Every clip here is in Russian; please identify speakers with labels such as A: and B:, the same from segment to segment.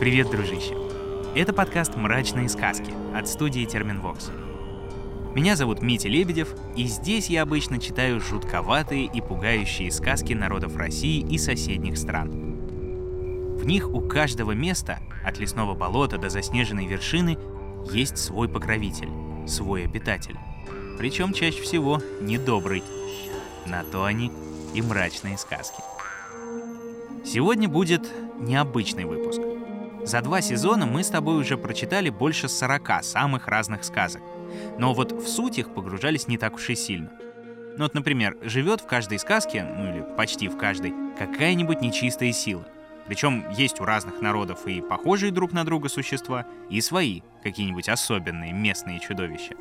A: Привет, дружище! Это подкаст «Мрачные сказки» от студии Терминвокс. Меня зовут Митя Лебедев, и здесь я обычно читаю жутковатые и пугающие сказки народов России и соседних стран. В них у каждого места, от лесного болота до заснеженной вершины, есть свой покровитель, свой обитатель. Причем чаще всего недобрый. На то они и мрачные сказки. Сегодня будет необычный выпуск. За два сезона мы с тобой уже прочитали больше 40 самых разных сказок. Но вот в суть их погружались не так уж и сильно. Ну вот, например, живет в каждой сказке, ну или почти в каждой, какая-нибудь нечистая сила. Причем есть у разных народов и похожие друг на друга существа, и свои, какие-нибудь особенные местные чудовища.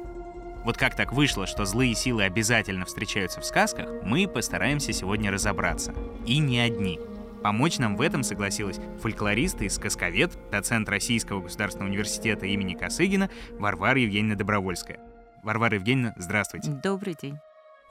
A: Вот как так вышло, что злые силы обязательно встречаются в сказках, мы постараемся сегодня разобраться. И не одни — Помочь нам в этом согласилась фольклорист и сказковед, доцент Российского государственного университета имени Косыгина Варвара Евгеньевна Добровольская. Варвара Евгеньевна, здравствуйте.
B: Добрый день.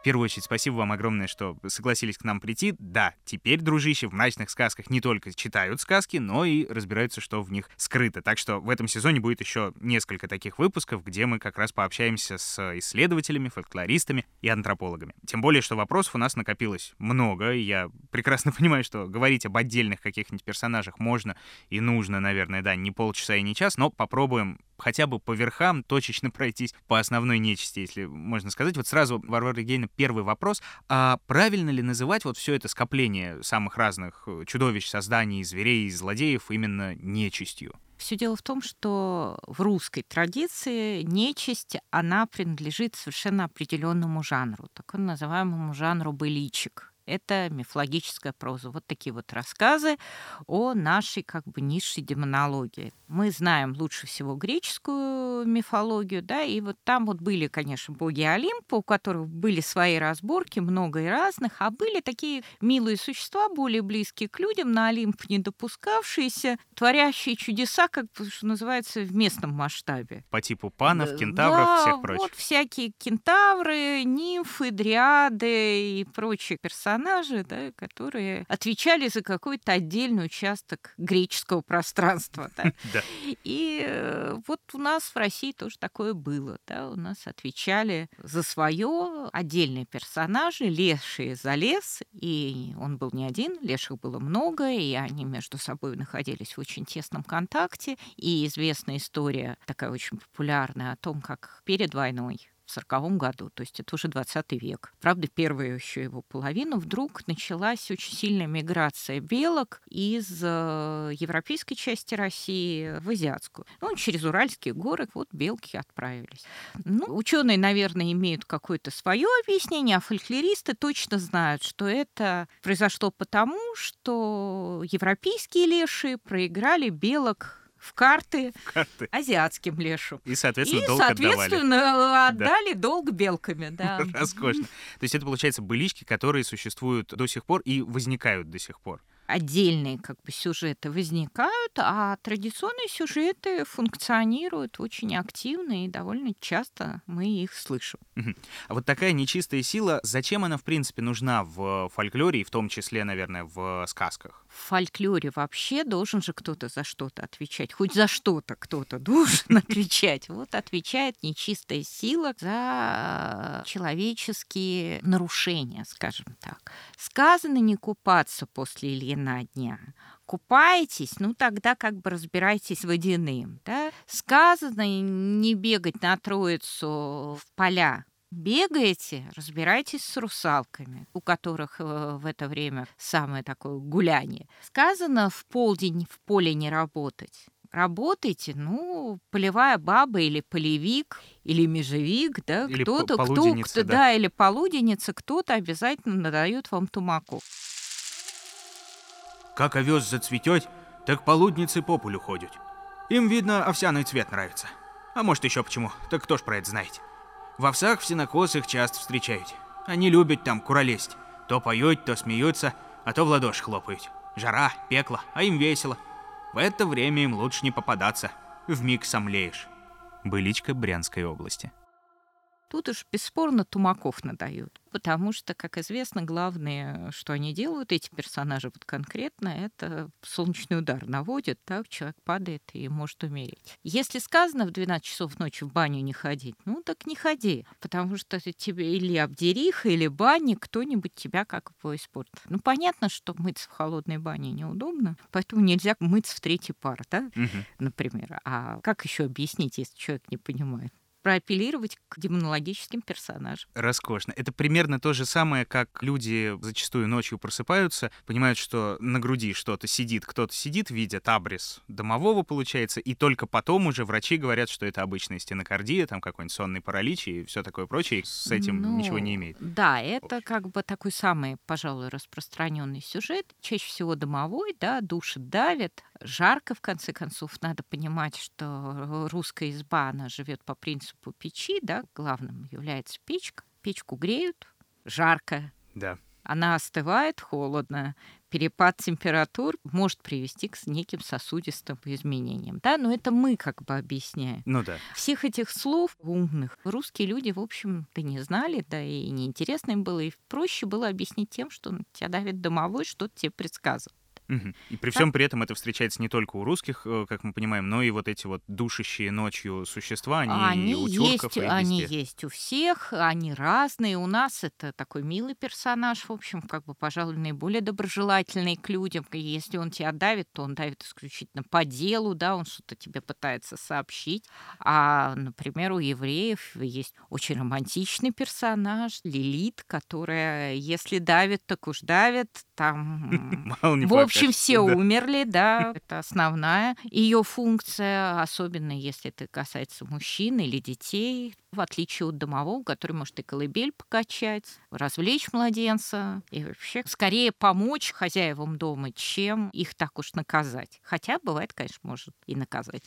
A: В первую очередь, спасибо вам огромное, что согласились к нам прийти. Да, теперь, дружище, в мрачных сказках не только читают сказки, но и разбираются, что в них скрыто. Так что в этом сезоне будет еще несколько таких выпусков, где мы как раз пообщаемся с исследователями, фольклористами и антропологами. Тем более, что вопросов у нас накопилось много, и я прекрасно понимаю, что говорить об отдельных каких-нибудь персонажах можно и нужно, наверное, да, не полчаса и не час, но попробуем хотя бы по верхам точечно пройтись по основной нечисти, если можно сказать. Вот сразу, Варвара Евгеньевна, первый вопрос. А правильно ли называть вот все это скопление самых разных э, чудовищ, созданий, зверей, злодеев именно нечистью?
B: Все дело в том, что в русской традиции нечисть, она принадлежит совершенно определенному жанру, так называемому жанру быличек. Это мифологическая проза. Вот такие вот рассказы о нашей как бы низшей демонологии. Мы знаем лучше всего греческую мифологию, да, и вот там вот были, конечно, боги Олимпа, у которых были свои разборки, много и разных, а были такие милые существа, более близкие к людям, на Олимп не допускавшиеся, творящие чудеса, как что называется, в местном масштабе.
A: По типу панов, кентавров,
B: да,
A: всех прочих.
B: вот всякие кентавры, нимфы, дриады и прочие персонажи персонажи, да, которые отвечали за какой-то отдельный участок греческого пространства. Да? И э, вот у нас в России тоже такое было. Да? У нас отвечали за свое отдельные персонажи, лешие за лес, и он был не один, леших было много, и они между собой находились в очень тесном контакте. И известная история, такая очень популярная, о том, как перед войной 1940 году, то есть это уже 20 век. Правда, первую еще его половину вдруг началась очень сильная миграция белок из э, европейской части России в азиатскую. Ну, через Уральские горы вот белки отправились. Ну, ученые, наверное, имеют какое-то свое объяснение, а фольклористы точно знают, что это произошло потому, что европейские леши проиграли белок в карты, карты. азиатским лешу.
A: И, соответственно,
B: и,
A: долг
B: соответственно, отдали. отдали да. долг белками. Да.
A: Роскошно. То есть это, получается, былички, которые существуют до сих пор и возникают до сих пор
B: отдельные как бы сюжеты возникают, а традиционные сюжеты функционируют очень активно и довольно часто мы их слышим.
A: А вот такая нечистая сила, зачем она в принципе нужна в фольклоре и в том числе, наверное, в сказках?
B: В фольклоре вообще должен же кто-то за что-то отвечать. Хоть за что-то кто-то должен отвечать. Вот отвечает нечистая сила за человеческие нарушения, скажем так. Сказано не купаться после или на дня. Купаетесь, ну тогда как бы разбирайтесь водяным. Да? Сказано не бегать на троицу в поля бегаете, разбирайтесь с русалками, у которых э, в это время самое такое гуляние. Сказано в полдень в поле не работать. Работайте, ну, полевая баба или полевик, или межевик, да, кто-то, кто, кто, да. да, или полуденница, кто-то обязательно надает вам тумаку.
C: Как овес зацветет, так полудницы по полю ходят. Им, видно, овсяный цвет нравится. А может еще почему, так кто ж про это знает. В овсах в сенокос их часто встречают. Они любят там куролезть. То поют, то смеются, а то в ладоши хлопают. Жара, пекло, а им весело. В это время им лучше не попадаться. В миг сомлеешь.
A: Быличка Брянской области.
B: Тут уж бесспорно тумаков надают. Потому что, как известно, главное, что они делают, эти персонажи вот конкретно, это солнечный удар наводят, так человек падает и может умереть. Если сказано в 12 часов ночи в баню не ходить, ну так не ходи, потому что тебе или обдериха, или баня, кто-нибудь тебя как бы испортит. Ну понятно, что мыться в холодной бане неудобно, поэтому нельзя мыться в третий пар, да, угу. например. А как еще объяснить, если человек не понимает? Проапеллировать к демонологическим персонажам.
A: Роскошно. Это примерно то же самое, как люди зачастую ночью просыпаются, понимают, что на груди что-то сидит, кто-то сидит, видят абрис домового, получается, и только потом уже врачи говорят, что это обычная стенокардия, там какой-нибудь сонный паралич и все такое прочее, с этим ну, ничего не имеет.
B: Да, это как бы такой самый, пожалуй, распространенный сюжет. Чаще всего домовой, да, души давят, жарко, в конце концов, надо понимать, что русская изба, она живет по принципу печи, да, главным является печка. Печку греют, жарко.
A: Да.
B: Она остывает, холодно. Перепад температур может привести к неким сосудистым изменениям. Да, но это мы как бы объясняем.
A: Ну да.
B: Всех этих слов умных русские люди, в общем-то, не знали, да и неинтересно им было. И проще было объяснить тем, что тебя давит домовой, что-то тебе предсказывает.
A: Угу. И при всем при этом это встречается не только у русских, э, как мы понимаем, но и вот эти вот душащие ночью существа, они, они у тюрков
B: есть, и Они есть у всех, они разные. У нас это такой милый персонаж, в общем, как бы, пожалуй, наиболее доброжелательный к людям. Если он тебя давит, то он давит исключительно по делу, да, он что-то тебе пытается сообщить. А, например, у евреев есть очень романтичный персонаж, Лилит, которая, если давит, так уж давит, там... Мало не в общем, все да. умерли, да, это основная ее функция, особенно если это касается мужчин или детей, в отличие от домового, который может и колыбель покачать, развлечь младенца и вообще скорее помочь хозяевам дома, чем их так уж наказать. Хотя бывает, конечно, может и наказать.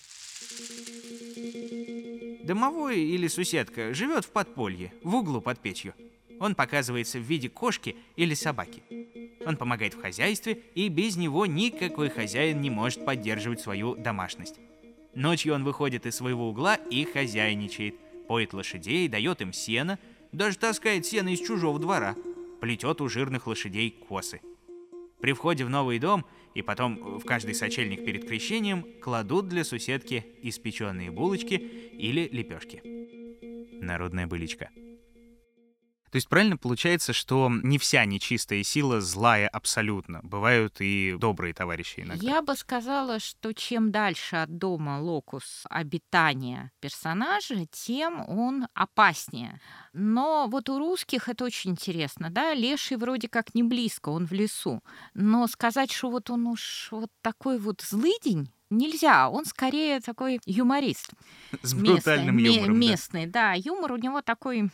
C: Домовой или суседка живет в подполье, в углу под печью. Он показывается в виде кошки или собаки. Он помогает в хозяйстве, и без него никакой хозяин не может поддерживать свою домашность. Ночью он выходит из своего угла и хозяйничает, поет лошадей, дает им сено, даже таскает сено из чужого двора, плетет у жирных лошадей косы. При входе в новый дом и потом в каждый сочельник перед крещением кладут для суседки испеченные булочки или лепешки.
A: Народная быличка. То есть правильно получается, что не вся нечистая сила злая абсолютно. Бывают и добрые товарищи иногда.
B: Я бы сказала, что чем дальше от дома локус обитания персонажа, тем он опаснее. Но вот у русских это очень интересно, да, леший вроде как не близко, он в лесу. Но сказать, что вот он уж вот такой вот злыдень, нельзя. Он скорее такой юморист.
A: С брутальным местный, юмором.
B: Местный, да. да. Юмор у него такой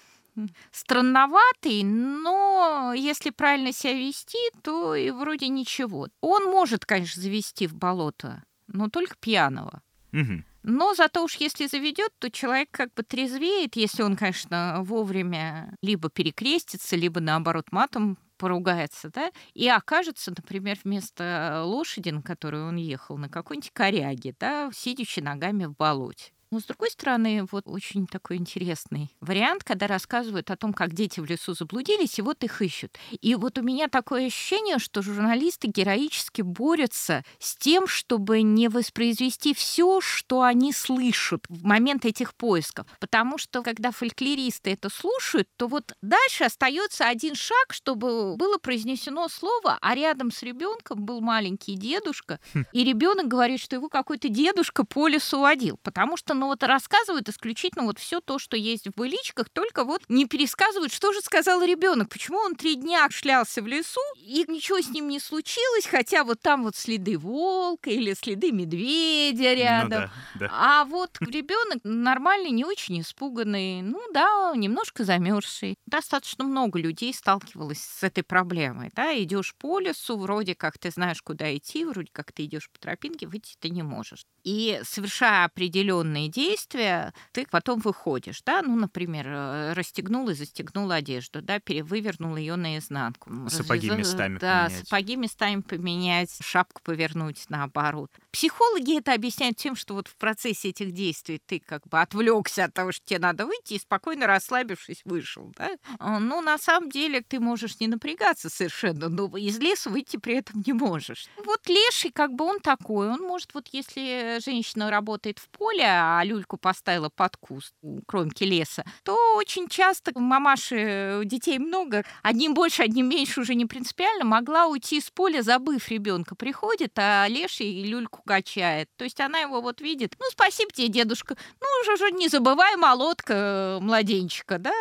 B: странноватый, но если правильно себя вести, то и вроде ничего. Он может, конечно, завести в болото, но только пьяного.
A: Угу.
B: Но зато уж если заведет, то человек как бы трезвеет, если он, конечно, вовремя либо перекрестится, либо наоборот матом поругается, да, и окажется, например, вместо лошади, на которой он ехал, на какой-нибудь коряге, да, сидячи ногами в болоте. Но, с другой стороны, вот очень такой интересный вариант, когда рассказывают о том, как дети в лесу заблудились, и вот их ищут. И вот у меня такое ощущение, что журналисты героически борются с тем, чтобы не воспроизвести все, что они слышат в момент этих поисков. Потому что, когда фольклористы это слушают, то вот дальше остается один шаг, чтобы было произнесено слово, а рядом с ребенком был маленький дедушка, хм. и ребенок говорит, что его какой-то дедушка по лесу водил, потому что но вот рассказывают исключительно вот все то, что есть в быличках, только вот не пересказывают, что же сказал ребенок, почему он три дня шлялся в лесу, и ничего с ним не случилось, хотя вот там вот следы волка или следы медведя ну рядом. Ну, да, да. А вот ребенок нормальный, не очень испуганный, ну да, немножко замерзший. Достаточно много людей сталкивалось с этой проблемой. Да, идешь по лесу, вроде как ты знаешь, куда идти, вроде как ты идешь по тропинке, выйти ты не можешь. И совершая определенные действия, ты потом выходишь, да, ну, например, э, расстегнул и застегнул одежду, да, перевывернул ее наизнанку.
A: Сапоги
B: Развязал-
A: местами
B: Да,
A: поменять.
B: сапоги местами поменять, шапку повернуть наоборот. Психологи это объясняют тем, что вот в процессе этих действий ты как бы отвлекся от того, что тебе надо выйти, и спокойно расслабившись вышел, да. А, Ну, на самом деле, ты можешь не напрягаться совершенно, но из леса выйти при этом не можешь. Вот леший, как бы он такой, он может, вот если женщина работает в поле, а люльку поставила под куст у кромки леса, то очень часто мамаши э, детей много, одним больше, одним меньше уже не принципиально, могла уйти с поля, забыв ребенка. Приходит, а леший люльку качает. То есть она его вот видит. Ну, спасибо тебе, дедушка. Ну, уже, уже не забывай молотка э, младенчика, да?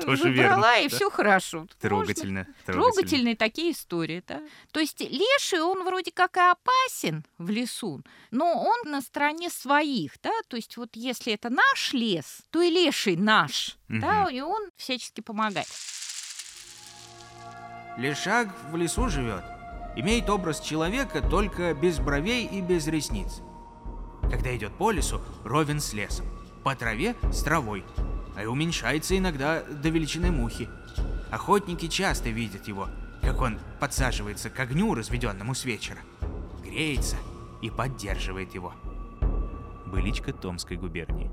A: Тоже
B: Забрала,
A: верно,
B: и
A: да.
B: все хорошо. Можно.
A: Трогательно.
B: Трогательные такие истории, да. То есть леший, он вроде как и опасен в лесу, но он на стороне своих, да. То есть вот если это наш лес, то и леший наш, да,
A: Мгм.
B: и он всячески помогает.
A: Лешак в лесу живет. Имеет образ человека, только без бровей и без ресниц. Когда идет по лесу, ровен с лесом. По траве с травой. А и уменьшается иногда до величины мухи. Охотники часто видят его, как он подсаживается к огню, разведенному с вечера. Греется и поддерживает его.
D: Быличка Томской губернии.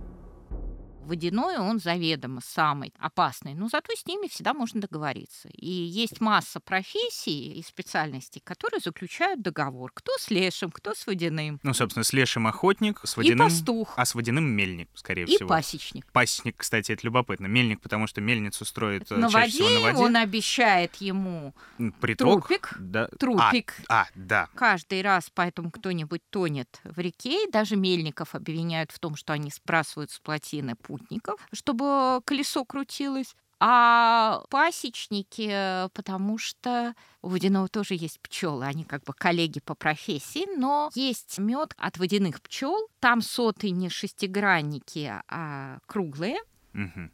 B: Водяной он заведомо самый опасный, но зато с ними всегда можно договориться. И есть масса профессий и специальностей, которые заключают договор. Кто с лешим, кто с водяным.
A: Ну, собственно, с лешим охотник, с
B: И
A: водяным...
B: пастух,
A: А с водяным мельник, скорее
B: и
A: всего.
B: пасечник.
A: Пасечник, кстати, это любопытно. Мельник, потому что мельницу строит э,
B: На
A: чаще
B: воде,
A: всего на воде.
B: он обещает ему
A: Приток.
B: трупик,
A: Да.
B: трупик.
A: А, а, да.
B: Каждый раз поэтому кто-нибудь тонет в реке, и даже мельников обвиняют в том, что они сбрасывают с плотины путников, чтобы колесо крутилось. А пасечники, э, потому что у водяного тоже есть пчелы, они как бы коллеги по профессии, но есть мед от водяных пчел. Там соты не шестигранники, а круглые.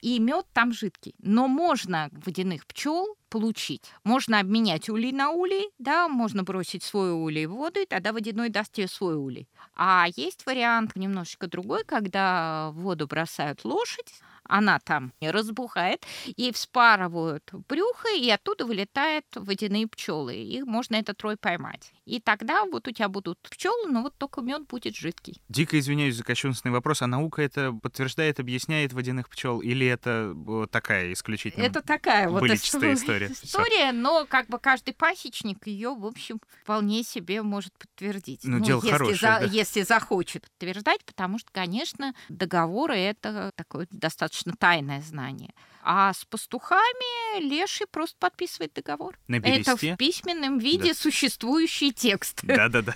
B: И мед там жидкий. Но можно водяных пчел получить. Можно обменять улей на улей, да, можно бросить свой улей в воду, и тогда водяной даст тебе свой улей. А есть вариант немножечко другой, когда в воду бросают лошадь, она там разбухает, и вспарывают брюхо, и оттуда вылетают водяные пчелы. Их можно этот рой поймать. И тогда вот у тебя будут пчелы, но вот только мед будет жидкий.
A: Дико извиняюсь за кощунственный вопрос, а наука это подтверждает, объясняет водяных пчел, или это такая исключительно
B: Это такая вот
A: история?
B: история, но как бы каждый пасечник ее, в общем, вполне себе может подтвердить.
A: Ну, дело
B: если,
A: хорошее, да.
B: если захочет подтверждать, потому что, конечно, договоры это такое достаточно тайное знание. А с пастухами леший просто подписывает договор.
A: На
B: Это в письменном виде существующий текст.
A: Да-да-да.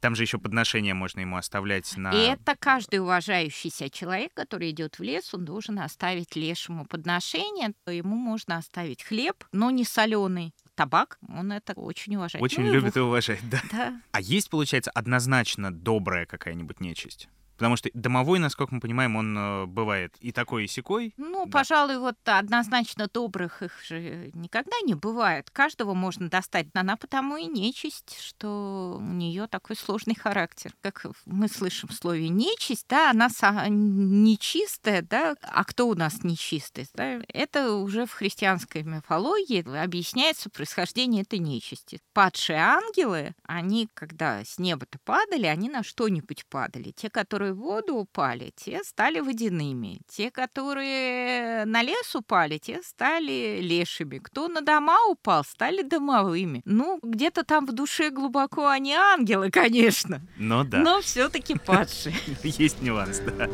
A: Там же еще подношение можно ему оставлять на...
B: И это каждый уважающийся человек, который идет в лес, он должен оставить лешему подношение. Ему можно оставить хлеб, но не соленый. Табак, он это очень уважает.
A: Очень
B: Ну,
A: любит и
B: его-
A: уважает, да.
B: Да.
A: А есть, получается, однозначно добрая какая-нибудь нечисть? Потому что домовой, насколько мы понимаем, он э, бывает и такой, и сякой.
B: Ну,
A: Да.
B: пожалуй, вот однозначно добрых их же никогда не бывает. Каждого можно достать. Она потому и нечисть, что у нее такой сложный характер. Как мы слышим в слове нечисть, да, она нечистая, да. А кто у нас нечистый? Да? Это уже в христианской мифологии объясняется происхождение этой нечисти. Падшие ангелы, они, когда с неба-то падали, они на что-нибудь падали. Те, которые в воду упали, те стали водяными. Те, которые на лес упали, те стали лешими. Кто на дома упал, стали домовыми. Ну, где-то там в душе глубоко они ангелы, конечно,
A: Но да,
B: но все-таки падшие.
A: есть нюанс, да.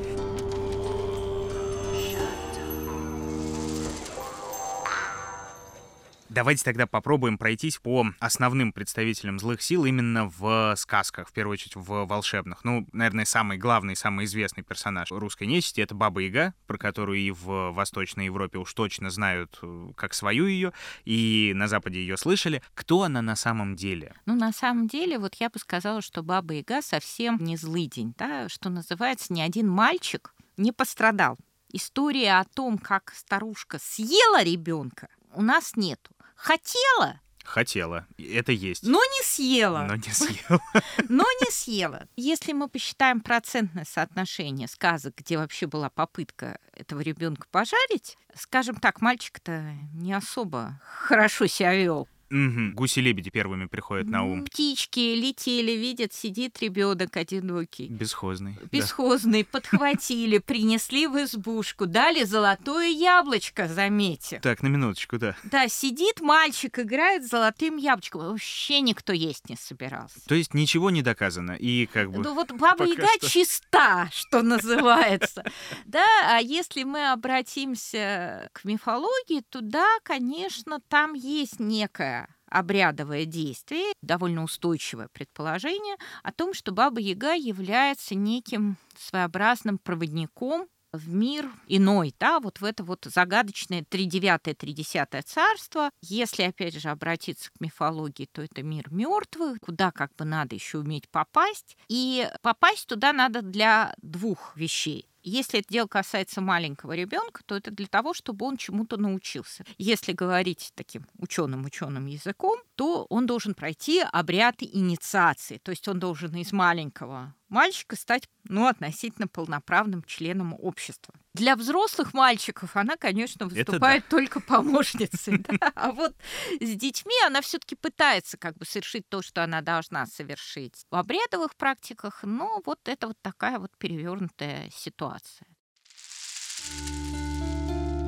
A: Давайте тогда попробуем пройтись по основным представителям злых сил именно в сказках, в первую очередь в волшебных. Ну, наверное, самый главный, самый известный персонаж русской нечисти — это Баба Яга, про которую и в Восточной Европе уж точно знают э, как свою ее, и на Западе ее слышали. Кто она на самом деле?
B: Ну, на самом деле, вот я бы сказала, что Баба Яга совсем не злый день, да, что называется, ни один мальчик не пострадал. История о том, как старушка съела ребенка, у нас нету. Хотела,
C: Хотела. Это есть.
B: Но не съела.
C: Но не съела.
B: Но не съела. Если мы посчитаем процентное соотношение сказок, где вообще была попытка этого ребенка пожарить, скажем так, мальчик-то не особо хорошо себя вел.
C: Угу. Гуси-лебеди первыми приходят на ум.
B: Птички летели, видят, сидит ребенок одинокий.
C: Бесхозный.
B: Бесхозный. Да. Подхватили, принесли в избушку, дали золотое яблочко, заметьте.
C: Так, на минуточку, да.
B: Да, сидит мальчик, играет с золотым яблочком. Вообще никто есть не собирался.
C: То есть ничего не доказано. И как бы...
B: Ну вот Баба Яга что... чиста, что называется. Да, а если мы обратимся к мифологии, то да, конечно, там есть некая обрядовое действие, довольно устойчивое предположение о том, что Баба Яга является неким своеобразным проводником в мир иной, да, вот в это вот загадочное тридевятое, тридесятое царство. Если, опять же, обратиться к мифологии, то это мир мертвых, куда как бы надо еще уметь попасть. И попасть туда надо для двух вещей. Если это дело касается маленького ребенка, то это для того, чтобы он чему-то научился. Если говорить таким ученым ученым языком, то он должен пройти обряд инициации. То есть он должен из маленького мальчика стать ну, относительно полноправным членом общества. Для взрослых мальчиков она, конечно, выступает да. только помощницей. А вот с детьми она все-таки пытается как бы совершить то, что она должна совершить в обрядовых практиках, но вот это вот такая вот перевернутая ситуация.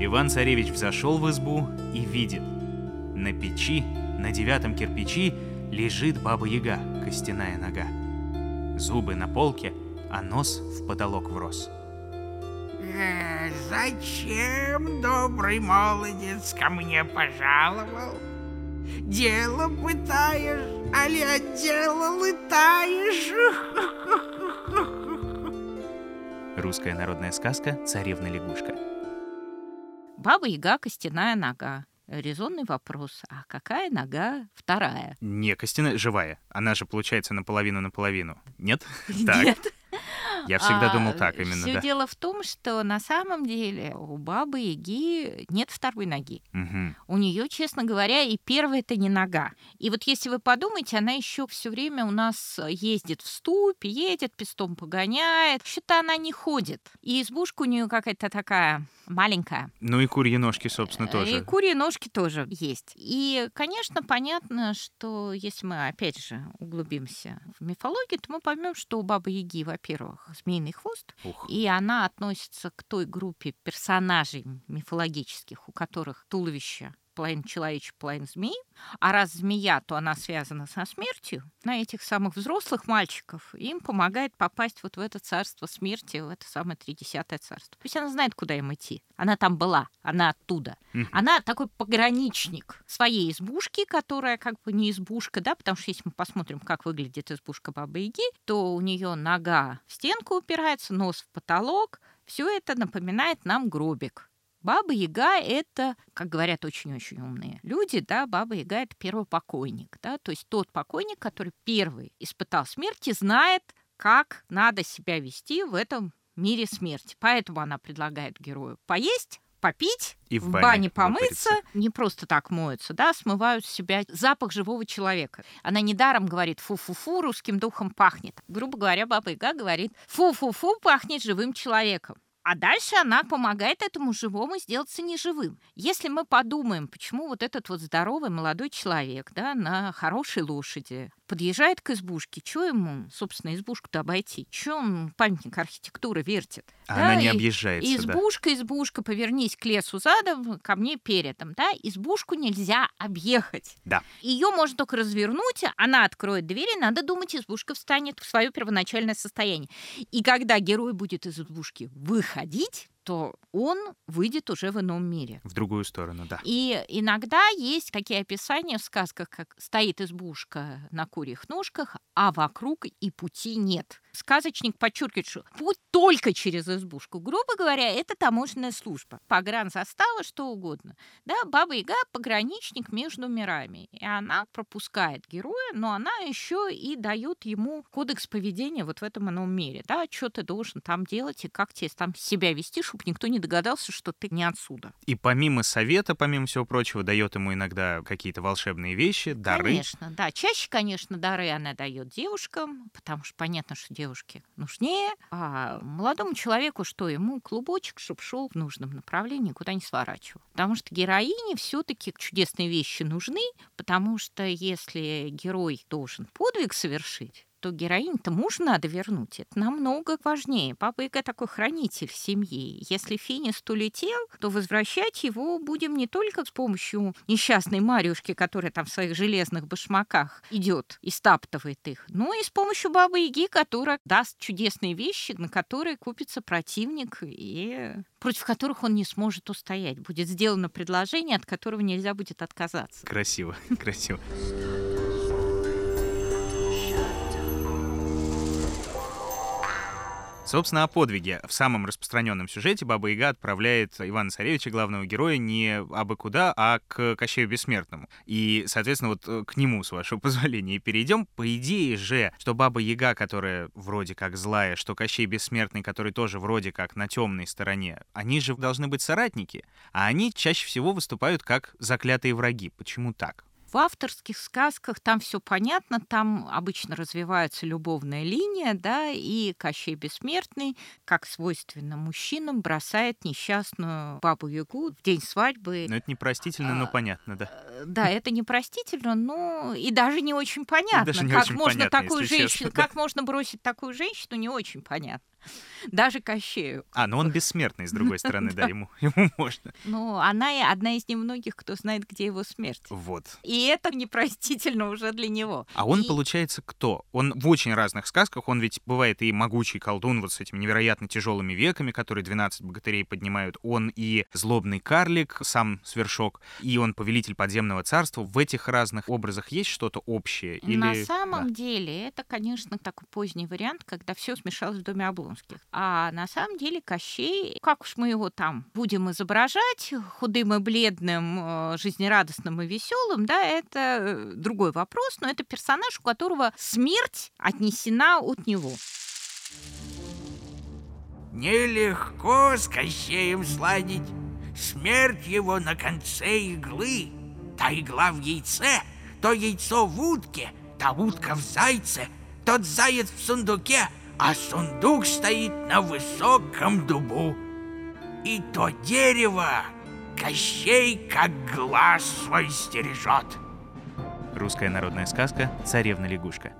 A: Иван-царевич взошел в избу и видит. На печи, на девятом кирпичи, лежит баба-яга, костяная нога. Зубы на полке, а нос в потолок врос.
E: Э, зачем, добрый молодец, ко мне пожаловал? Дело пытаешь, али от дела лытаешь?
A: Русская народная сказка «Царевна-лягушка».
B: Баба-яга костяная нога. Резонный вопрос. А какая нога вторая?
C: Не костяная, живая. Она же получается наполовину-наполовину. Нет?
B: Нет.
C: Я всегда а, думал так именно,
B: Все да. дело в том, что на самом деле у бабы Яги нет второй ноги.
C: Угу.
B: У нее, честно говоря, и первая это не нога. И вот если вы подумаете, она еще все время у нас ездит в ступе, едет, пестом погоняет. Что-то она не ходит. И избушка у нее какая-то такая маленькая.
C: Ну и курьи ножки, собственно, тоже.
B: И курьи ножки тоже есть. И, конечно, понятно, что если мы, опять же, углубимся в мифологию, то мы поймем, что у Бабы Яги, во-первых, змеиный хвост,
C: Ух.
B: и она относится к той группе персонажей мифологических, у которых туловище половина человечек, половина змей. А раз змея, то она связана со смертью. На этих самых взрослых мальчиков им помогает попасть вот в это царство смерти, в это самое тридесятое царство. То есть она знает, куда им идти. Она там была, она оттуда. Она такой пограничник своей избушки, которая как бы не избушка, да, потому что если мы посмотрим, как выглядит избушка Бабы Яги, то у нее нога в стенку упирается, нос в потолок. Все это напоминает нам гробик. Баба Яга — это, как говорят очень-очень умные люди, да, Баба Яга — это первый покойник, да, то есть тот покойник, который первый испытал смерть и знает, как надо себя вести в этом мире смерти. Поэтому она предлагает герою поесть, попить,
C: И в
B: в
C: бане
B: бане помыться,
C: выпариться.
B: не просто так моются, да, смывают с себя запах живого человека. Она недаром говорит «фу-фу-фу, русским духом пахнет». Грубо говоря, Баба Яга говорит «фу-фу-фу, пахнет живым человеком». А дальше она помогает этому живому сделаться неживым. Если мы подумаем, почему вот этот вот здоровый молодой человек да, на хорошей лошади подъезжает к избушке, что ему, собственно, избушку-то обойти? Что он памятник архитектуры вертит?
C: А
B: Да,
C: она не
B: и-
C: объезжается, да.
B: Избушка, избушка, повернись к лесу задом, ко мне передом, да? Избушку нельзя объехать.
C: Да.
B: Ее можно только развернуть, она откроет двери, надо думать, избушка встанет в свое первоначальное состояние. И когда герой будет из избушки выходить, то он выйдет уже в ином мире.
C: В другую сторону, да.
B: И иногда есть такие описания в сказках, как стоит избушка на курьих ножках, а вокруг и пути нет. Сказочник подчеркивает, что путь только через избушку. Грубо говоря, это таможенная служба. Погран застава, что угодно. Да, Баба Яга – пограничник между мирами. И она пропускает героя, но она еще и дает ему кодекс поведения вот в этом ином мире. Да, что ты должен там делать и как тебе там себя вести, чтобы никто не догадался, что ты не отсюда.
A: И помимо совета, помимо всего прочего, дает ему иногда какие-то волшебные вещи, дары.
B: Конечно, да. Чаще, конечно, дары она дает девушкам, потому что понятно, что девушке нужнее, а молодому человеку что, ему клубочек, чтобы шел в нужном направлении, куда не сворачивал. Потому что героине все-таки чудесные вещи нужны, потому что если герой должен подвиг совершить, то героинь-то муж надо вернуть. Это намного важнее. Папа Яга такой хранитель семьи. Если Финист улетел, то возвращать его будем не только с помощью несчастной Марюшки, которая там в своих железных башмаках идет и стаптывает их, но и с помощью Бабы Яги, которая даст чудесные вещи, на которые купится противник и против которых он не сможет устоять. Будет сделано предложение, от которого нельзя будет отказаться.
A: Красиво, красиво. Собственно, о подвиге. В самом распространенном сюжете Баба Яга отправляет Ивана Царевича, главного героя, не абы куда, а к Кощею Бессмертному. И, соответственно, вот э, к нему, с вашего позволения, перейдем. По идее же, что Баба Яга, которая вроде как злая, что Кощей Бессмертный, который тоже вроде как на темной стороне, они же должны быть соратники, а они чаще всего выступают как заклятые враги. Почему так?
B: В авторских сказках там все понятно, там обычно развивается любовная линия, да, и Кощей Бессмертный, как свойственно мужчинам, бросает несчастную бабу Ягу в день свадьбы.
A: Ну, это непростительно, но
B: А,
A: понятно, да.
B: Э, Да, это непростительно, но и даже не очень понятно,
A: даже не
B: как
A: очень
B: можно
A: понятно,
B: такую женщину,
A: честно, да.
B: как можно бросить такую женщину, не очень понятно. Даже Кощею.
A: А, ну он бессмертный, с другой стороны, да, ему, ему можно.
B: Но она и одна из немногих, кто знает, где его смерть.
A: Вот.
B: И это непростительно уже для него.
A: А он,
B: И-
A: получается, кто? Он в очень разных сказках, он ведь бывает и могучий колдун вот с этими невероятно тяжелыми веками, которые 12 богатырей поднимают. Он и злобный карлик, сам свершок, и он повелитель подземного царства. В этих разных образах есть что-то общее? Или...
B: На
A: Да.
B: самом деле, это, конечно, такой поздний вариант, когда все смешалось в доме Облонских. А на самом деле Кощей, как уж мы его там будем изображать, худым и бледным, э, жизнерадостным и веселым, да, это э, другой вопрос, но это персонаж, у которого смерть отнесена от него.
E: Нелегко с Кощеем сладить. Смерть его на конце иглы. Та игла в яйце, то яйцо в утке, та утка в зайце, тот заяц в сундуке, а сундук стоит на высоком дубу. И то дерево Кощей как глаз свой стережет.
A: Русская народная сказка «Царевна-лягушка».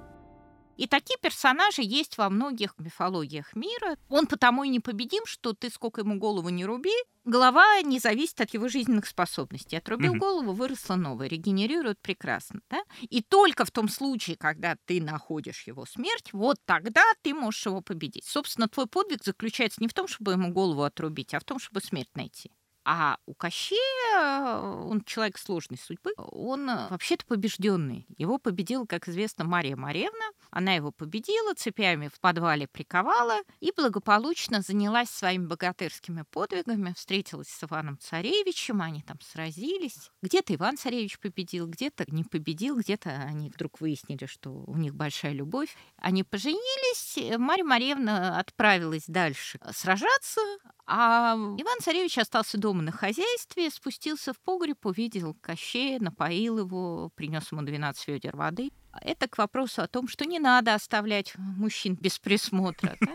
B: И такие персонажи есть во многих мифологиях мира. Он потому и непобедим, что ты сколько ему голову не руби, голова не зависит от его жизненных способностей. Отрубил
A: Мгм.
B: голову, выросла новая, регенерирует прекрасно. Да? И только в том случае, когда ты находишь его смерть, вот тогда ты можешь его победить. Собственно, твой подвиг заключается не в том, чтобы ему голову отрубить, а в том, чтобы смерть найти. А у Кощея, он человек сложной судьбы, он э, вообще-то побежденный. Его победила, как известно, Мария Маревна. Она его победила, цепями в подвале приковала и благополучно занялась своими богатырскими подвигами, встретилась с Иваном Царевичем, они там сразились. Где-то Иван Царевич победил, где-то не победил, где-то они вдруг выяснили, что у них большая любовь. Они поженились, э, Марья Маревна отправилась дальше сражаться, а Иван Царевич остался дома на хозяйстве, спустился в погреб, увидел Кощея, напоил его, принес ему 12 ведер воды. Это к вопросу о том, что не надо оставлять мужчин без присмотра. да.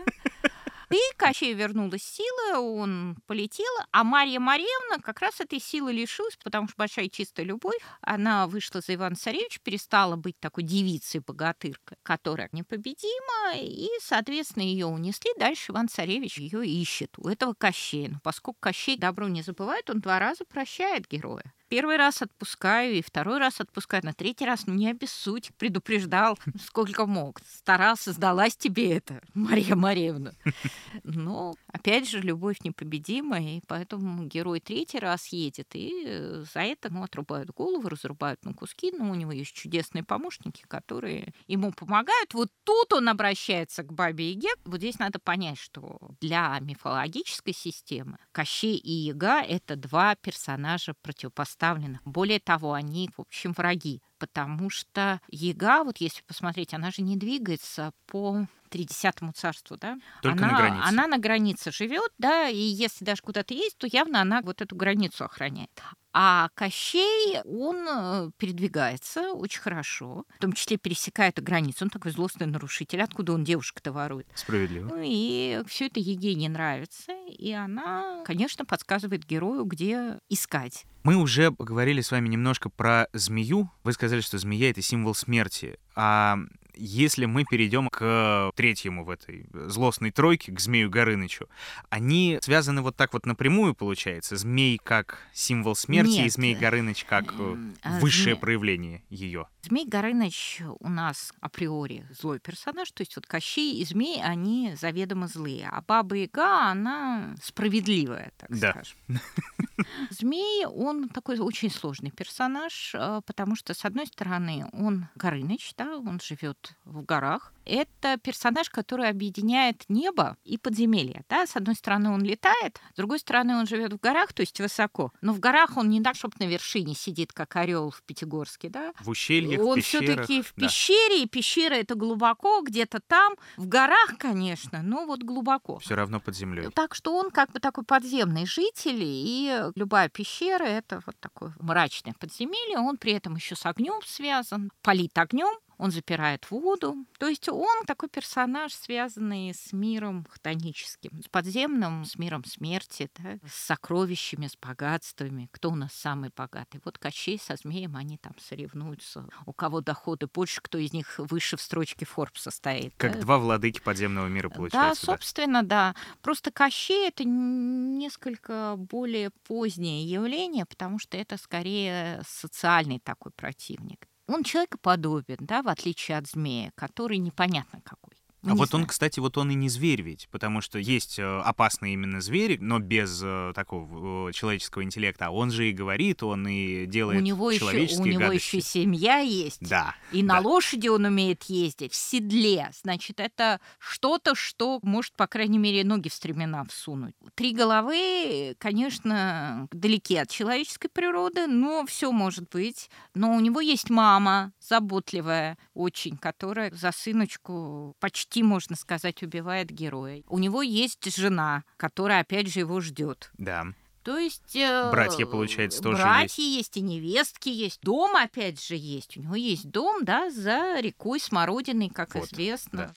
B: И Кощею вернулась сила, он полетел, а Марья Марьевна как раз этой силы лишилась, потому что большая чистая любовь. Она вышла за Ивана Царевича, перестала быть такой девицей-богатыркой, которая непобедима, и, соответственно, ее унесли. Дальше Иван Царевич ее ищет у этого Кощея. Но поскольку Кощей добро не забывает, он два раза прощает героя. Первый раз отпускаю, и второй раз отпускаю, на третий раз, ну, не обессудь, предупреждал, сколько мог. Старался, сдалась тебе это, Мария Марьевна. Но, опять же, любовь непобедима, и поэтому герой третий раз едет, и за это, ну, отрубают голову, разрубают на куски, но у него есть чудесные помощники, которые ему помогают. Вот тут он обращается к бабе Яге. Вот здесь надо понять, что для мифологической системы Кощей и Яга — это два персонажа противопоставленных. Более того, они, в общем, враги потому что Яга, вот если посмотреть, она же не двигается по Тридесятому царству, да?
C: Только
B: она,
C: на границе.
B: Она на границе живет, да, и если даже куда-то есть, то явно она вот эту границу охраняет. А Кощей, он э, передвигается очень хорошо, в том числе пересекает границу. Он такой злостный нарушитель. Откуда он девушка-то ворует?
C: Справедливо.
B: Ну и все это ей не нравится. И она, конечно, подсказывает герою, где искать.
C: Мы уже поговорили с вами немножко про змею. Вы сказали, что змея — это символ смерти. А если мы перейдем к третьему в этой злостной тройке, к Змею Горынычу, они связаны вот так вот напрямую, получается? Змей как символ смерти
B: Нет.
C: и Змей Горыныч как э,
B: А,
C: высшее
B: зме-
C: проявление ее.
B: Змей Горыныч у нас априори злой персонаж, то есть вот Кощей и Змей, они заведомо злые, а Баба Яга, она справедливая, так
C: Да.
B: скажем. Змей, он такой очень сложный персонаж, э, потому что, с одной стороны, он Горыныч, да, он живет в горах. Это персонаж, который объединяет небо и подземелье. Да? С одной стороны, он летает, с другой стороны, он живет в горах, то есть высоко. Но в горах он не так, чтобы на вершине сидит, как орел в Пятигорске, да?
C: В ущельях,
B: Он все-таки в
C: да.
B: пещере, и пещера это глубоко, где-то там, в горах, конечно, но вот глубоко.
C: Все равно под землей.
B: Так что он как бы такой подземный житель, и любая пещера это вот такое мрачное подземелье. Он при этом еще с огнем связан, палит огнем, он запирает воду. То есть он такой персонаж, связанный с миром хтоническим, с подземным, с миром смерти, да, с сокровищами, с богатствами. Кто у нас самый богатый? Вот Кощей со Змеем, они там соревнуются. У кого доходы больше, кто из них выше в строчке Форбса стоит.
C: Как
B: да.
C: два владыки подземного мира,
B: Да,
C: получается. да.
B: собственно, да. Просто Кощей это несколько более позднее явление, потому что это скорее социальный такой противник. Он человекоподобен, да, в отличие от змея, который непонятно какой. Мы
C: А вот он,
B: знаем.
C: кстати, вот он и не зверь ведь, потому что есть э, опасные именно звери, но без э, такого э, человеческого интеллекта. А он же и говорит, он и делает
B: у него еще, у
C: человеческие
B: него
C: гадости.
B: еще семья есть.
C: Да.
B: И на
C: да.
B: лошади он умеет ездить, в седле. Значит, это что-то, что может, по крайней мере, ноги в стремена всунуть. Три головы, конечно, далеки от человеческой природы, но все может быть. Но у него есть мама, заботливая очень, которая за сыночку почти, можно сказать, убивает героя. У него есть жена, которая, опять же, его ждет.
C: Да.
B: То есть... э,
C: Братья, получается, тоже
B: Братья есть. и невестки есть. Дом, опять же, есть. У него есть дом, да, за рекой Смородиной, как
C: Вот,
B: известно.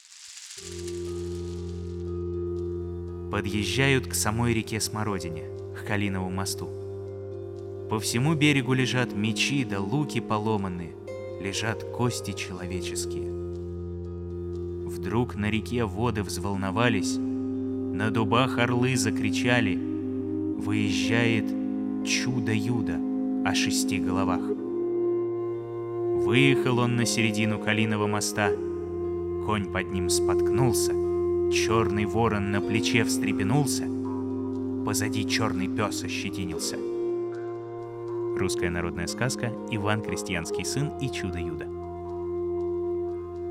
A: Подъезжают к самой реке Смородине, к Калинову мосту. По всему берегу лежат мечи да луки поломанные, лежат кости человеческие. Вдруг на реке воды взволновались, на дубах орлы закричали, выезжает чудо-юдо о шести головах. Выехал он на середину Калиного моста, конь под ним споткнулся, черный ворон на плече встрепенулся, позади черный пес ощетинился. Русская народная сказка «Иван Крестьянский сын и чудо-юдо».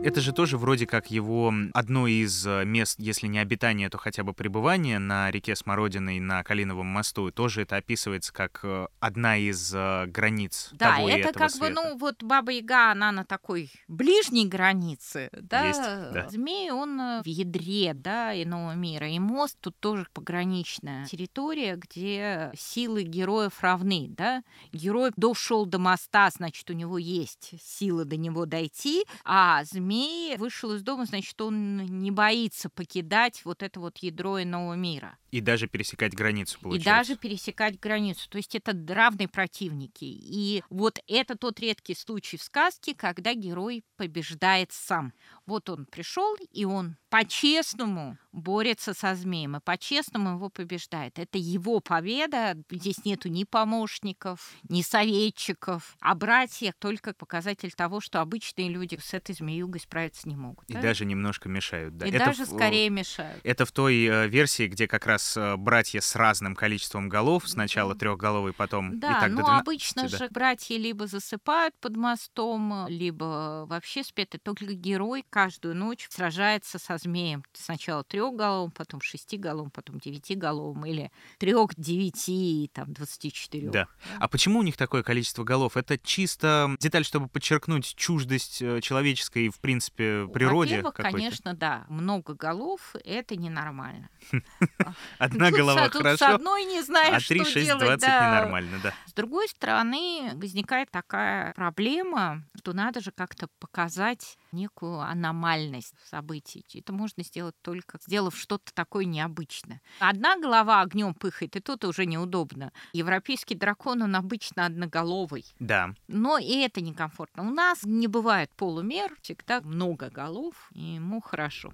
C: Это же тоже вроде как его одно из э, мест, если не обитания, то хотя бы пребывания на реке Смородиной на Калиновом мосту. И тоже это описывается как э, одна из э, границ
B: Да,
C: того и
B: это
C: этого
B: как бы,
C: света.
B: ну, вот Баба Яга, она на такой ближней границе, да.
C: Есть, да.
B: Змей, он в ядре, да, иного мира. И мост тут тоже пограничная территория, где силы героев равны, да. Герой дошел до моста, значит, у него есть сила до него дойти, а змей вышел из дома, значит, он не боится покидать вот это вот ядро иного мира.
C: И даже пересекать границу, получается.
B: И даже пересекать границу. То есть это равные противники. И вот это тот редкий случай в сказке, когда герой побеждает сам. Вот он пришел, и он по-честному борется со змеем, и по-честному его побеждает. Это его победа. Здесь нету ни помощников, ни советчиков. А братья только показатель того, что обычные люди с этой змеюгой справиться не могут.
C: И
B: да?
C: даже немножко мешают. Да.
B: И
C: это
B: даже
C: в-
B: скорее мешают.
C: Это в той э, версии, где как раз э, братья с разным количеством голов, сначала трехголовый, потом и
B: Да,
C: так до
B: но
C: 12,
B: обычно
C: да.
B: же братья либо засыпают под мостом, либо вообще спят. И только герой каждую ночь сражается со змеем. Сначала трехголовым, потом шестиголовым, потом девятиголовым, или трех, девяти, там, двадцати четырех.
C: Да. А почему у них такое количество голов? Это чисто деталь, чтобы подчеркнуть чуждость э, человеческой, в принципе, природе
B: Во-первых, конечно, да. Много голов — это ненормально.
C: Одна голова
B: с- тут С
C: хорошо,
B: одной не знаешь,
C: а 3,
B: что
C: 6,
B: делать.
C: 20
B: да.
C: ненормально, да.
B: С другой стороны, возникает такая проблема, что надо же как-то показать некую аномальность событий. Это можно сделать только сделав что-то такое необычное. Одна голова огнем пыхает, и тут уже неудобно. Европейский дракон, он обычно одноголовый.
C: Да.
B: Но и это некомфортно. У нас не бывает полумер, всегда много голов, и ему хорошо.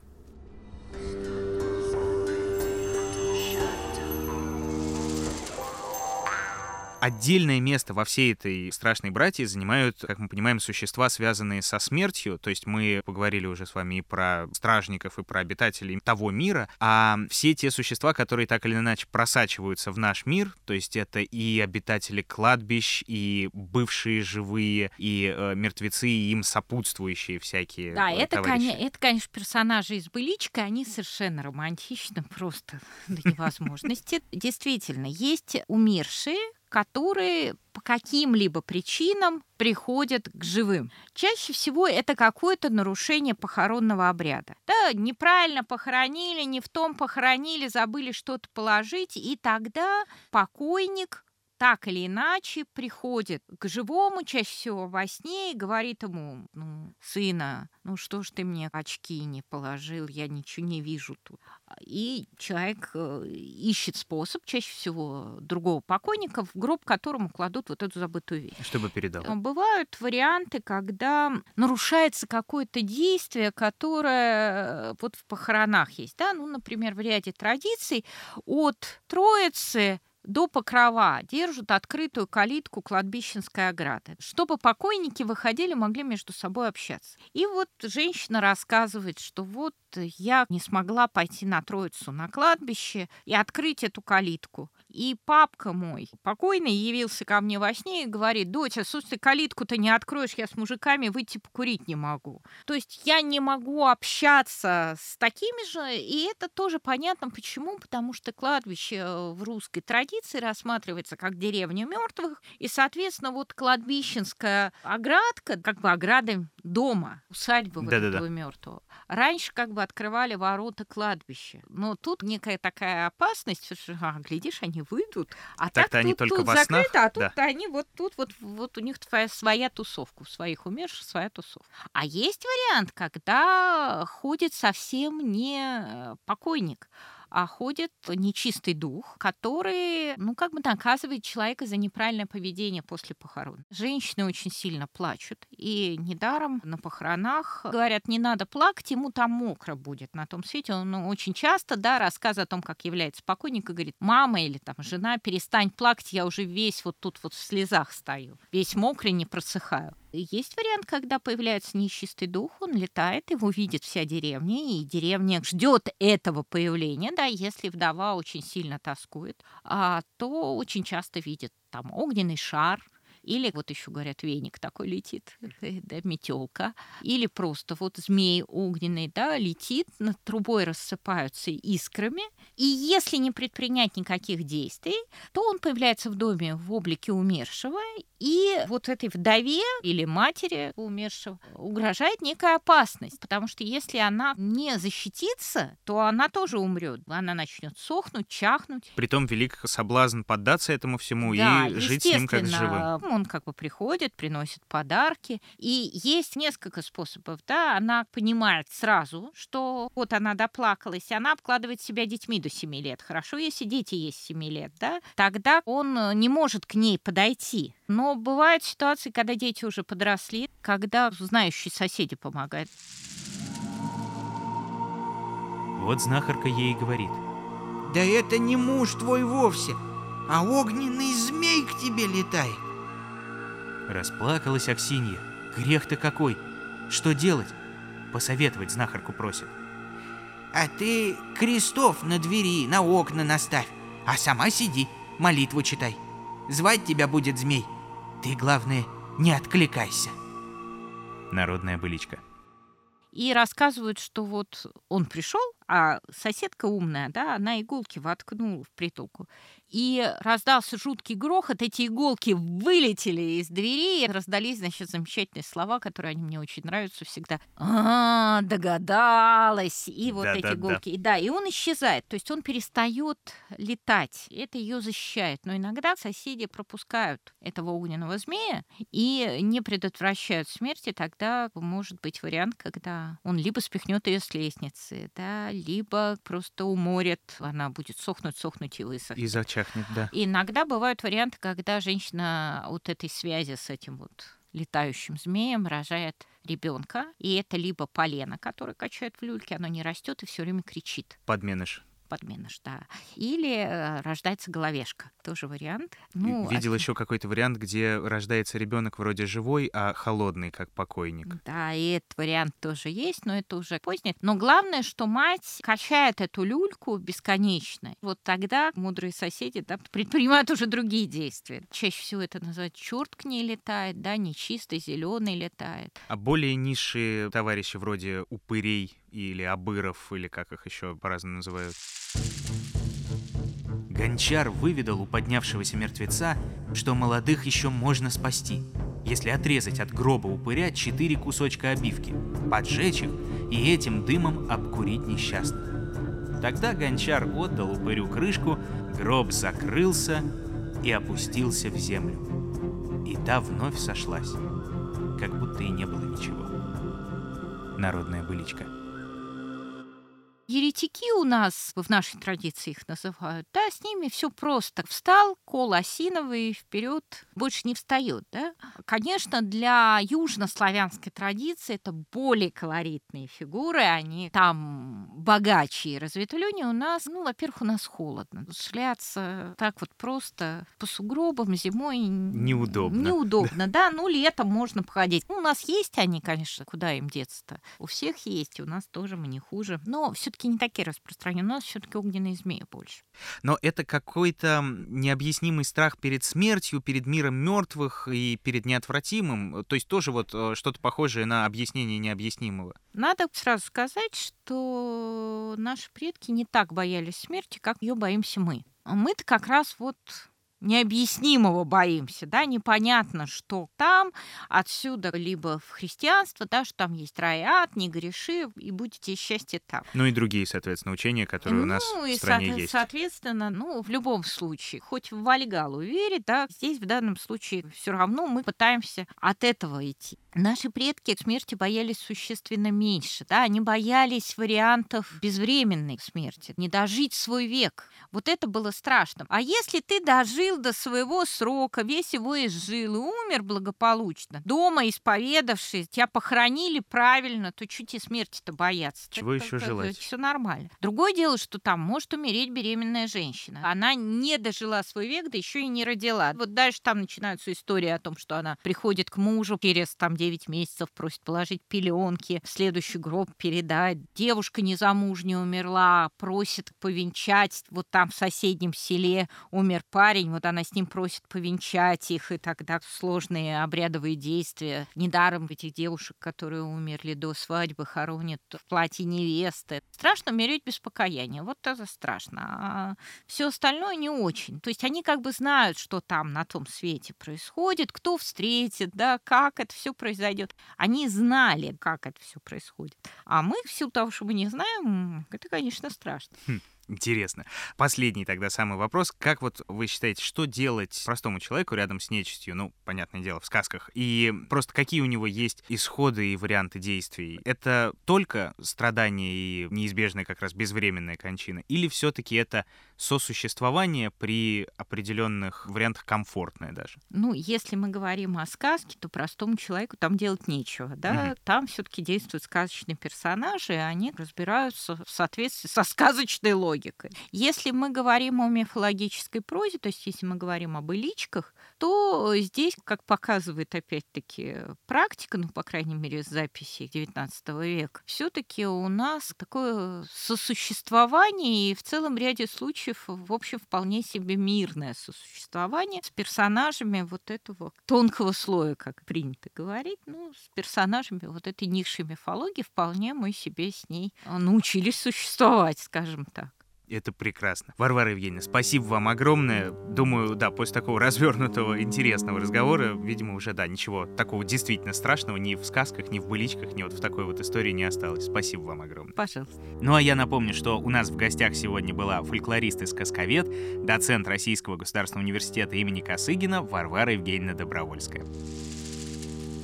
C: Отдельное место во всей этой страшной братье занимают, как мы понимаем, существа, связанные со смертью. То есть мы поговорили уже с вами и про стражников, и про обитателей того мира. А все те существа, которые так или иначе просачиваются в наш мир, то есть это и обитатели кладбищ, и бывшие живые, и э, мертвецы, и им сопутствующие всякие
B: Да,
C: э,
B: это,
C: товарищи.
B: это, конечно, персонажи из «Быличка», они совершенно романтичны, просто до невозможности. Действительно, есть умершие, которые по каким-либо причинам приходят к живым. Чаще всего это какое-то нарушение похоронного обряда. Да, неправильно похоронили, не в том похоронили, забыли что-то положить, и тогда покойник так или иначе приходит к живому, чаще всего во сне, и говорит ему, ну, сына, ну что ж ты мне очки не положил, я ничего не вижу тут. И человек э, ищет способ, чаще всего другого покойника, в гроб которому кладут вот эту забытую вещь.
C: Чтобы передал.
B: Но Бывают варианты, когда нарушается какое-то действие, которое э, вот в похоронах есть. Да? Ну, например, в ряде традиций от Троицы до Покрова держат открытую калитку кладбищенской ограды, чтобы покойники выходили, могли между собой общаться. И вот женщина рассказывает, что вот я не смогла пойти на Троицу на кладбище и открыть эту калитку. И папка мой, покойный, явился ко мне во сне и говорит, доча, слушай, ты калитку-то не откроешь, я с мужиками выйти покурить не могу. То есть я не могу общаться с такими же, и это тоже понятно почему, потому что кладбище э, в русской традиции рассматривается как деревня мертвых, и, соответственно, вот кладбищенская оградка, как бы ограда дома, усадьбы вот
C: Да-да-да.
B: этого мертвого. Раньше как бы открывали ворота кладбища. Но тут некая такая опасность, что, а, глядишь, они выйдут, а
C: Так-то
B: так
C: они
B: тут,
C: только
B: тут
C: во снах,
B: закрыто, а тут
C: да.
B: они вот тут вот, вот у них твоя своя тусовка, у своих умерших своя тусовка. А есть вариант, когда ходит совсем не э, покойник, а ходит нечистый дух, который, ну, как бы наказывает человека за неправильное поведение после похорон. Женщины очень сильно плачут, и недаром на похоронах говорят, не надо плакать, ему там мокро будет на том свете. Он ну, очень часто, да, рассказы о том, как является покойник, и говорит, мама или там жена, перестань плакать, я уже весь вот тут вот в слезах стою, весь мокрый, не просыхаю. Есть вариант, когда появляется нечистый дух, он летает, его видит вся деревня, и деревня ждет этого появления, да, если вдова очень сильно тоскует, а, то очень часто видит там огненный шар, или вот еще говорят, веник такой летит, э, да, метелка, или просто вот змей огненный, да, летит, над трубой рассыпаются искрами, и если не предпринять никаких действий, то он появляется в доме в облике умершего, и вот этой вдове или матери умершего угрожает некая опасность, потому что если она не защитится, то она тоже умрет. Она начнет сохнуть, чахнуть.
C: Притом велик соблазн поддаться этому всему
B: Да,
C: и жить с ним как с живым.
B: он как бы приходит, приносит подарки. И есть несколько способов, да, она понимает сразу, что вот она доплакалась, она обкладывает себя детьми до 7 лет. Хорошо, если дети есть 7 лет, да, тогда он не может к ней подойти. Но бывают ситуации, когда дети уже подросли, когда знающие соседи помогают.
A: Вот знахарка ей говорит.
E: Да это не муж твой вовсе, а огненный змей к тебе летает.
A: Расплакалась Аксинья. Грех-то какой! Что делать? Посоветовать знахарку просит.
E: А ты крестов на двери, на окна наставь, а сама сиди, молитву читай. Звать тебя будет змей. Ты, главное, не откликайся.
A: Народная быличка.
B: И рассказывают, что вот он пришел, а соседка умная, да, она иголки воткнула в притолку. И раздался жуткий грохот, эти иголки вылетели из двери, и раздались, значит, замечательные слова, которые они мне очень нравятся всегда. А, догадалась. И вот
A: Да,
B: эти
A: да, да.
B: иголки. И да, и он исчезает. То есть он перестает летать. Это ее защищает. Но иногда соседи пропускают этого огненного змея и не предотвращают смерти. Тогда может быть вариант, когда он либо спихнет ее с лестницы, да, либо просто уморит, она будет сохнуть, сохнуть и высохнет.
C: И зачахнет, да.
B: Иногда бывают варианты, когда женщина вот этой связи с этим вот летающим змеем рожает ребенка, и это либо полено, которое качает в люльке, оно не растет и все время кричит
C: Подменыш.
B: Подменыш, да. Или э, рождается головешка, тоже вариант. Ну,
C: Видел
B: а-
C: еще какой-то вариант, где рождается ребенок вроде живой, а холодный, как покойник.
B: Да, и этот вариант тоже есть, но это уже позднее. Но главное, что мать качает эту люльку бесконечно. Вот тогда мудрые соседи да, предпринимают уже другие действия. Чаще всего это называют черт к ней летает, да, нечистый зеленый летает.
C: А более низшие товарищи вроде упырей или обыров, или как их еще по-разному называют.
A: Гончар выведал у поднявшегося мертвеца, что молодых еще можно спасти, если отрезать от гроба упыря четыре кусочка обивки, поджечь их и этим дымом обкурить несчастных. Тогда гончар отдал упырю крышку, гроб закрылся и опустился в землю. И та вновь сошлась, как будто и не было ничего. Народная быличка.
B: Еретики у нас, в нашей традиции их называют, да, с ними все просто. Встал, кол осиновый, вперед, больше не встает, да. Конечно, для южнославянской традиции это более колоритные фигуры, они там богаче и разветвленнее. У нас, ну, во-первых, у нас холодно. Шляться так вот просто по сугробам зимой
C: Неудобно.
B: Неудобно, да. Ну, летом можно походить. Ну, у нас есть они, конечно, куда им деться-то. У всех есть, у нас тоже мы не хуже. Но все-таки не такие распространены. У нас все-таки огненные змеи больше.
C: Но это какой-то необъяснимый страх перед смертью, перед миром мертвых и перед неотвратимым. То есть тоже вот э, что-то похожее на объяснение необъяснимого.
B: Надо сразу сказать, что наши предки не так боялись смерти, как ее боимся мы. А мы-то как раз вот необъяснимого боимся, да, непонятно, что там, отсюда либо в христианство, да, что там есть рай и ад, не греши, и будете счастье там.
C: Ну и другие, соответственно, учения, которые у нас
B: ну,
C: в стране
B: соответ-
C: есть.
B: соответственно, ну, в любом случае, хоть в Вальгалу верить, да, здесь в данном случае все равно мы пытаемся от этого идти. Наши предки смерти боялись существенно меньше, да, они боялись вариантов безвременной смерти, не дожить свой век. Вот это было страшно. А если ты дожил до своего срока, весь его изжил и умер благополучно, дома исповедавшись, тебя похоронили правильно, то чуть и смерти-то бояться.
C: Чего еще желать?
B: Все нормально. Другое дело, что там может умереть беременная женщина. Она не дожила свой век, да еще и не родила. Вот дальше там начинаются истории о том, что она приходит к мужу через там 9 месяцев, просит положить пеленки, в следующий гроб передать. Девушка незамужняя умерла, просит повенчать. Вот там в соседнем селе умер парень, вот она с ним просит повенчать их, и тогда сложные обрядовые действия. Недаром этих девушек, которые умерли до свадьбы, хоронят в платье невесты. Страшно умереть без покаяния. Вот это страшно. А все остальное не очень. То есть они как бы знают, что там на том свете происходит, кто встретит, да, как это все произойдет. Они знали, как это все происходит. А мы, в силу того, что мы не знаем, это, конечно, страшно.
A: Интересно. Последний тогда самый вопрос. Как вот вы считаете, что делать простому человеку рядом с нечистью? Ну, понятное дело, в сказках. И просто какие у него есть исходы и варианты действий? Это только страдания и неизбежная как раз безвременная кончина? Или все-таки это сосуществование при определенных вариантах комфортное даже?
B: Ну, если мы говорим о сказке, то простому человеку там делать нечего, да? Угу. Там все-таки действуют сказочные персонажи, и они разбираются в соответствии со сказочной логикой логикой. Если мы говорим о мифологической прозе, то есть если мы говорим об эличках, то здесь, как показывает опять-таки практика, ну, по крайней мере, с записи XIX века, все таки у нас такое сосуществование и в целом ряде случаев, в общем, вполне себе мирное сосуществование с персонажами вот этого тонкого слоя, как принято говорить, ну, с персонажами вот этой низшей мифологии вполне мы себе с ней научились существовать, скажем так.
A: Это прекрасно. Варвара Евгеньевна, спасибо вам огромное. Думаю, да, после такого развернутого, интересного разговора, видимо, уже, да, ничего такого действительно страшного ни в сказках, ни в быличках, ни вот в такой вот истории не осталось. Спасибо вам огромное.
B: Пожалуйста.
A: Ну а я напомню, что у нас в гостях сегодня была фольклорист и сказковед, доцент Российского государственного университета имени Косыгина Варвара Евгеньевна Добровольская.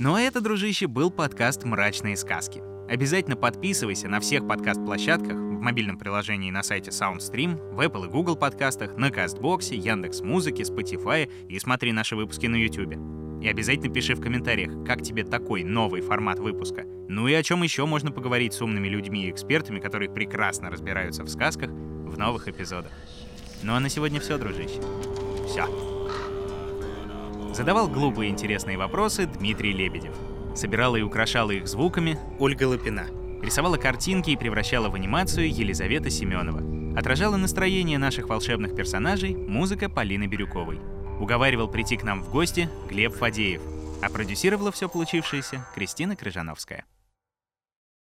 A: Ну а это, дружище, был подкаст «Мрачные сказки». Обязательно подписывайся на всех подкаст-площадках, мобильном приложении на сайте SoundStream, в Apple и Google подкастах, на Кастбоксе, Яндекс Музыке, Spotify и смотри наши выпуски на YouTube. И обязательно пиши в комментариях, как тебе такой новый формат выпуска. Ну и о чем еще можно поговорить с умными людьми и экспертами, которые прекрасно разбираются в сказках, в новых эпизодах. Ну а на сегодня все, дружище. Все. Задавал глупые интересные вопросы Дмитрий Лебедев. Собирала и украшала их звуками Ольга Лапина. Рисовала картинки и превращала в анимацию Елизавета Семенова. Отражала настроение наших волшебных персонажей музыка Полины Бирюковой. Уговаривал прийти к нам в гости Глеб Фадеев. А продюсировала все получившееся Кристина Крыжановская.